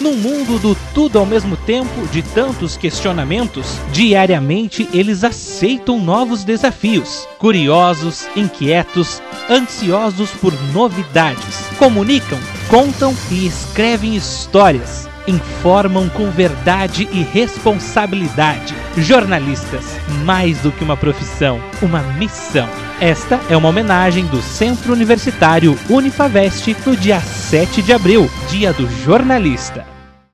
Num mundo do tudo ao mesmo tempo, de tantos questionamentos, diariamente eles aceitam novos desafios. Curiosos, inquietos, ansiosos por novidades. Comunicam, contam e escrevem histórias. Informam com verdade e responsabilidade. Jornalistas, mais do que uma profissão, uma missão. Esta é uma homenagem do Centro Universitário Unifavest no dia 7 de abril, Dia do Jornalista.